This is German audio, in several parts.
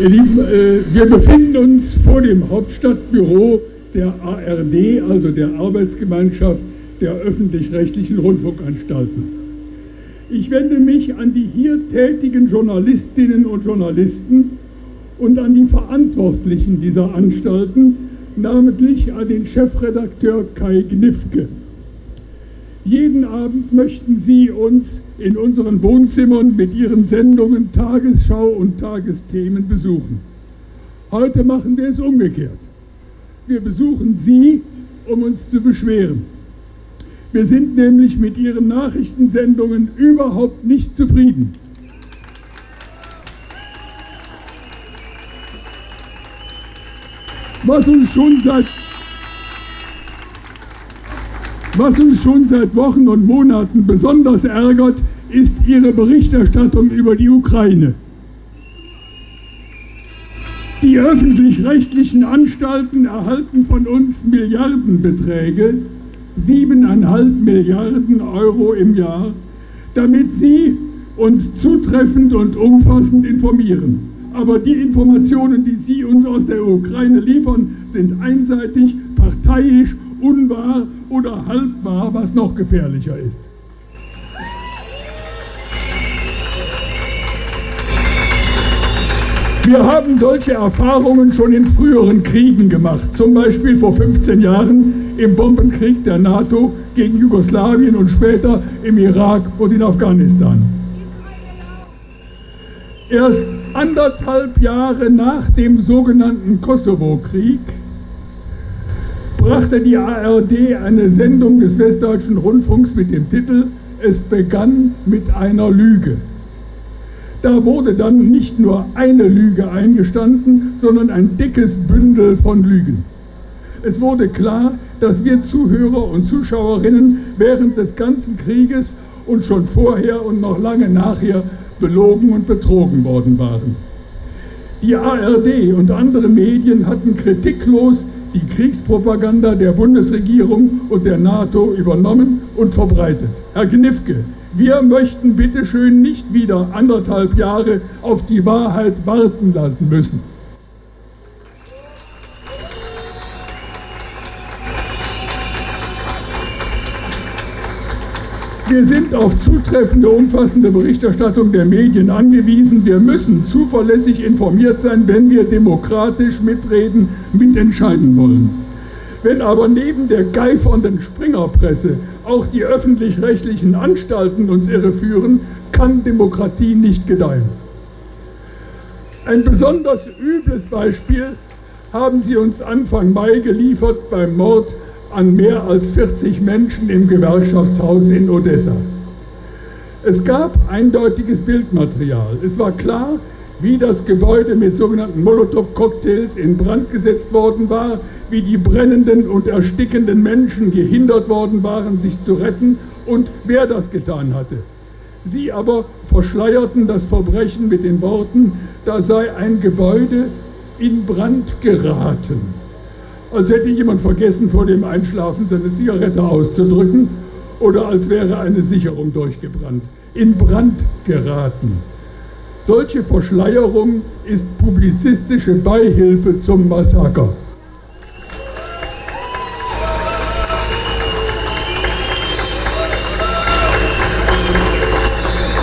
Ihr Lieben, äh, wir befinden uns vor dem Hauptstadtbüro der ARD, also der Arbeitsgemeinschaft der öffentlich-rechtlichen Rundfunkanstalten. Ich wende mich an die hier tätigen Journalistinnen und Journalisten und an die Verantwortlichen dieser Anstalten, namentlich an den Chefredakteur Kai Gnifke. Jeden Abend möchten Sie uns in unseren Wohnzimmern mit Ihren Sendungen Tagesschau und Tagesthemen besuchen. Heute machen wir es umgekehrt. Wir besuchen Sie, um uns zu beschweren. Wir sind nämlich mit Ihren Nachrichtensendungen überhaupt nicht zufrieden. Was uns schon seit was uns schon seit Wochen und Monaten besonders ärgert, ist Ihre Berichterstattung über die Ukraine. Die öffentlich-rechtlichen Anstalten erhalten von uns Milliardenbeträge, siebeneinhalb Milliarden Euro im Jahr, damit sie uns zutreffend und umfassend informieren. Aber die Informationen, die Sie uns aus der Ukraine liefern, sind einseitig, parteiisch unwahr oder halbwahr, was noch gefährlicher ist. Wir haben solche Erfahrungen schon in früheren Kriegen gemacht, zum Beispiel vor 15 Jahren im Bombenkrieg der NATO gegen Jugoslawien und später im Irak und in Afghanistan. Erst anderthalb Jahre nach dem sogenannten Kosovo-Krieg brachte die ARD eine Sendung des Westdeutschen Rundfunks mit dem Titel Es begann mit einer Lüge. Da wurde dann nicht nur eine Lüge eingestanden, sondern ein dickes Bündel von Lügen. Es wurde klar, dass wir Zuhörer und Zuschauerinnen während des ganzen Krieges und schon vorher und noch lange nachher belogen und betrogen worden waren. Die ARD und andere Medien hatten kritiklos die Kriegspropaganda der Bundesregierung und der NATO übernommen und verbreitet. Herr Gnifke, wir möchten bitte schön nicht wieder anderthalb Jahre auf die Wahrheit warten lassen müssen. Wir sind auf zutreffende, umfassende Berichterstattung der Medien angewiesen. Wir müssen zuverlässig informiert sein, wenn wir demokratisch mitreden, mitentscheiden wollen. Wenn aber neben der geifernden Springerpresse auch die öffentlich-rechtlichen Anstalten uns irreführen, kann Demokratie nicht gedeihen. Ein besonders übles Beispiel haben Sie uns Anfang Mai geliefert beim Mord an mehr als 40 Menschen im Gewerkschaftshaus in Odessa. Es gab eindeutiges Bildmaterial. Es war klar, wie das Gebäude mit sogenannten Molotow-Cocktails in Brand gesetzt worden war, wie die brennenden und erstickenden Menschen gehindert worden waren, sich zu retten und wer das getan hatte. Sie aber verschleierten das Verbrechen mit den Worten, da sei ein Gebäude in Brand geraten als hätte jemand vergessen, vor dem Einschlafen seine Zigarette auszudrücken oder als wäre eine Sicherung durchgebrannt. In Brand geraten. Solche Verschleierung ist publizistische Beihilfe zum Massaker.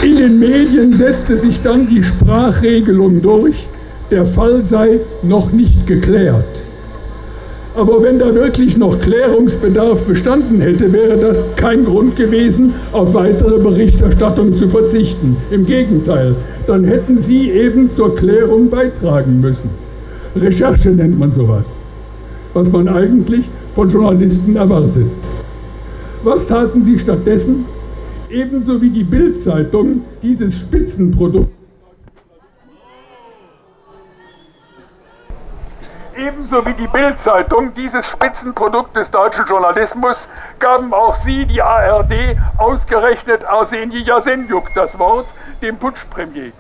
In den Medien setzte sich dann die Sprachregelung durch, der Fall sei noch nicht geklärt. Aber wenn da wirklich noch Klärungsbedarf bestanden hätte, wäre das kein Grund gewesen, auf weitere Berichterstattung zu verzichten. Im Gegenteil, dann hätten Sie eben zur Klärung beitragen müssen. Recherche nennt man sowas, was man eigentlich von Journalisten erwartet. Was taten Sie stattdessen? Ebenso wie die Bildzeitung dieses Spitzenprodukt Ebenso wie die Bild-Zeitung, dieses Spitzenprodukt des deutschen Journalismus, gaben auch Sie, die ARD, ausgerechnet Arseni Jasenjuk das Wort, dem Putschpremier.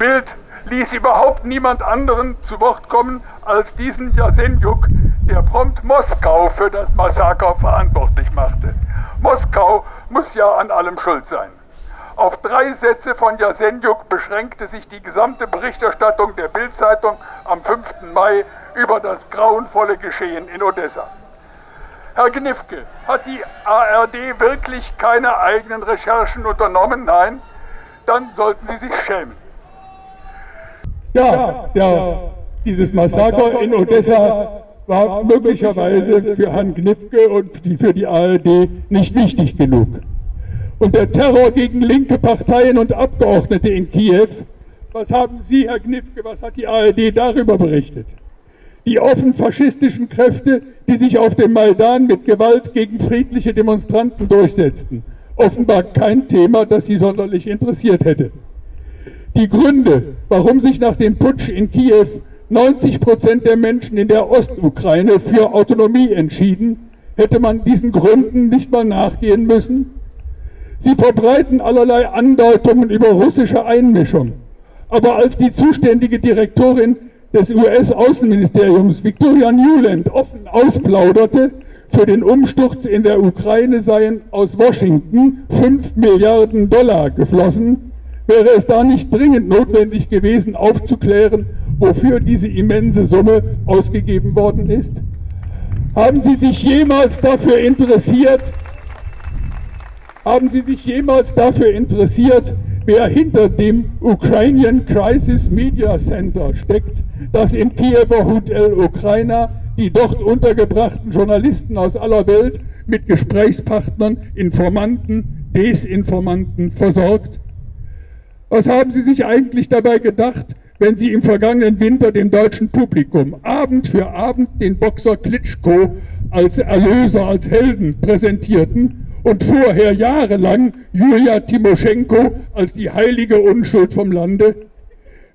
Bild ließ überhaupt niemand anderen zu Wort kommen als diesen Jasenjuk, der prompt Moskau für das Massaker verantwortlich machte. Moskau muss ja an allem schuld sein. Auf drei Sätze von Jasenjuk beschränkte sich die gesamte Berichterstattung der Bildzeitung am 5. Mai über das grauenvolle Geschehen in Odessa. Herr Gnifke, hat die ARD wirklich keine eigenen Recherchen unternommen? Nein? Dann sollten Sie sich schämen. Ja, ja, dieses Massaker in Odessa war möglicherweise für Herrn Gnifke und für die ARD nicht wichtig genug. Und der Terror gegen linke Parteien und Abgeordnete in Kiew, was haben Sie, Herr Gnifke, was hat die ARD darüber berichtet? Die offen faschistischen Kräfte, die sich auf dem Maidan mit Gewalt gegen friedliche Demonstranten durchsetzten. Offenbar kein Thema, das sie sonderlich interessiert hätte. Die Gründe, warum sich nach dem Putsch in Kiew 90 Prozent der Menschen in der Ostukraine für Autonomie entschieden, hätte man diesen Gründen nicht mal nachgehen müssen? Sie verbreiten allerlei Andeutungen über russische Einmischung. Aber als die zuständige Direktorin des US-Außenministeriums Victoria Newland offen ausplauderte, für den Umsturz in der Ukraine seien aus Washington 5 Milliarden Dollar geflossen, wäre es da nicht dringend notwendig gewesen, aufzuklären, wofür diese immense Summe ausgegeben worden ist? Haben Sie sich jemals dafür interessiert, haben Sie sich jemals dafür interessiert, wer hinter dem Ukrainian Crisis Media Center steckt, das im Kiewer Hotel Ukraina die dort untergebrachten Journalisten aus aller Welt mit Gesprächspartnern, Informanten, Desinformanten versorgt? Was haben Sie sich eigentlich dabei gedacht, wenn Sie im vergangenen Winter dem deutschen Publikum Abend für Abend den Boxer Klitschko als Erlöser, als Helden präsentierten und vorher jahrelang Julia Timoschenko als die heilige Unschuld vom Lande?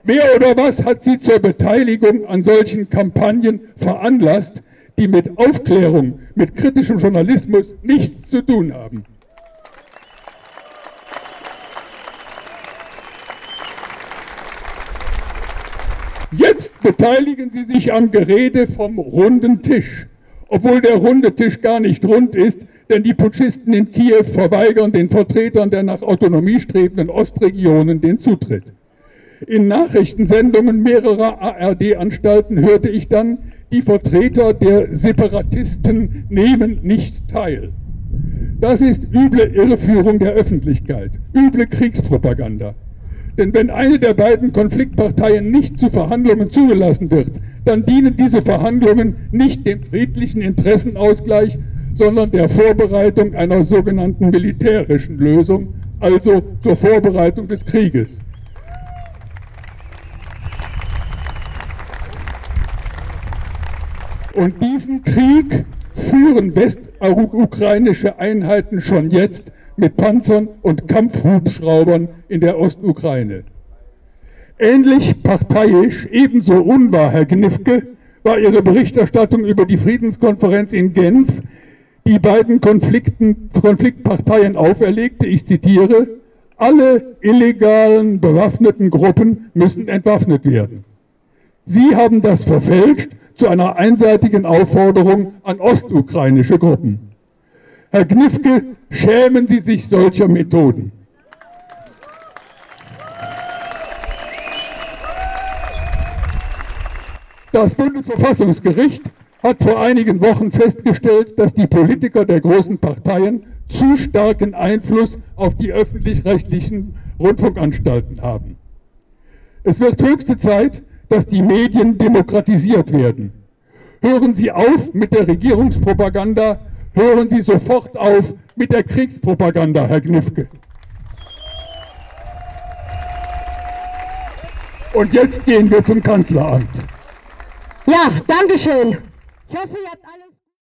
Wer oder was hat sie zur Beteiligung an solchen Kampagnen veranlasst, die mit Aufklärung, mit kritischem Journalismus nichts zu tun haben? Jetzt beteiligen Sie sich am Gerede vom runden Tisch, obwohl der runde Tisch gar nicht rund ist, denn die Putschisten in Kiew verweigern den Vertretern der nach Autonomie strebenden Ostregionen den Zutritt. In Nachrichtensendungen mehrerer ARD-Anstalten hörte ich dann, die Vertreter der Separatisten nehmen nicht teil. Das ist üble Irreführung der Öffentlichkeit, üble Kriegspropaganda. Denn wenn eine der beiden Konfliktparteien nicht zu Verhandlungen zugelassen wird, dann dienen diese Verhandlungen nicht dem friedlichen Interessenausgleich, sondern der Vorbereitung einer sogenannten militärischen Lösung, also zur Vorbereitung des Krieges. Und diesen Krieg führen westukrainische Einheiten schon jetzt mit Panzern und Kampfhubschraubern in der Ostukraine. Ähnlich parteiisch, ebenso unwahr, Herr Gnifke, war Ihre Berichterstattung über die Friedenskonferenz in Genf, die beiden Konflikten, Konfliktparteien auferlegte, ich zitiere, alle illegalen bewaffneten Gruppen müssen entwaffnet werden. Sie haben das verfälscht zu einer einseitigen Aufforderung an ostukrainische Gruppen. Herr Gnifke, schämen Sie sich solcher Methoden. Das Bundesverfassungsgericht hat vor einigen Wochen festgestellt, dass die Politiker der großen Parteien zu starken Einfluss auf die öffentlich-rechtlichen Rundfunkanstalten haben. Es wird höchste Zeit, dass die Medien demokratisiert werden. Hören Sie auf mit der Regierungspropaganda, hören Sie sofort auf mit der Kriegspropaganda, Herr Gnifke. Und jetzt gehen wir zum Kanzleramt. Ja, Dankeschön. Ich hoffe, ihr habt alle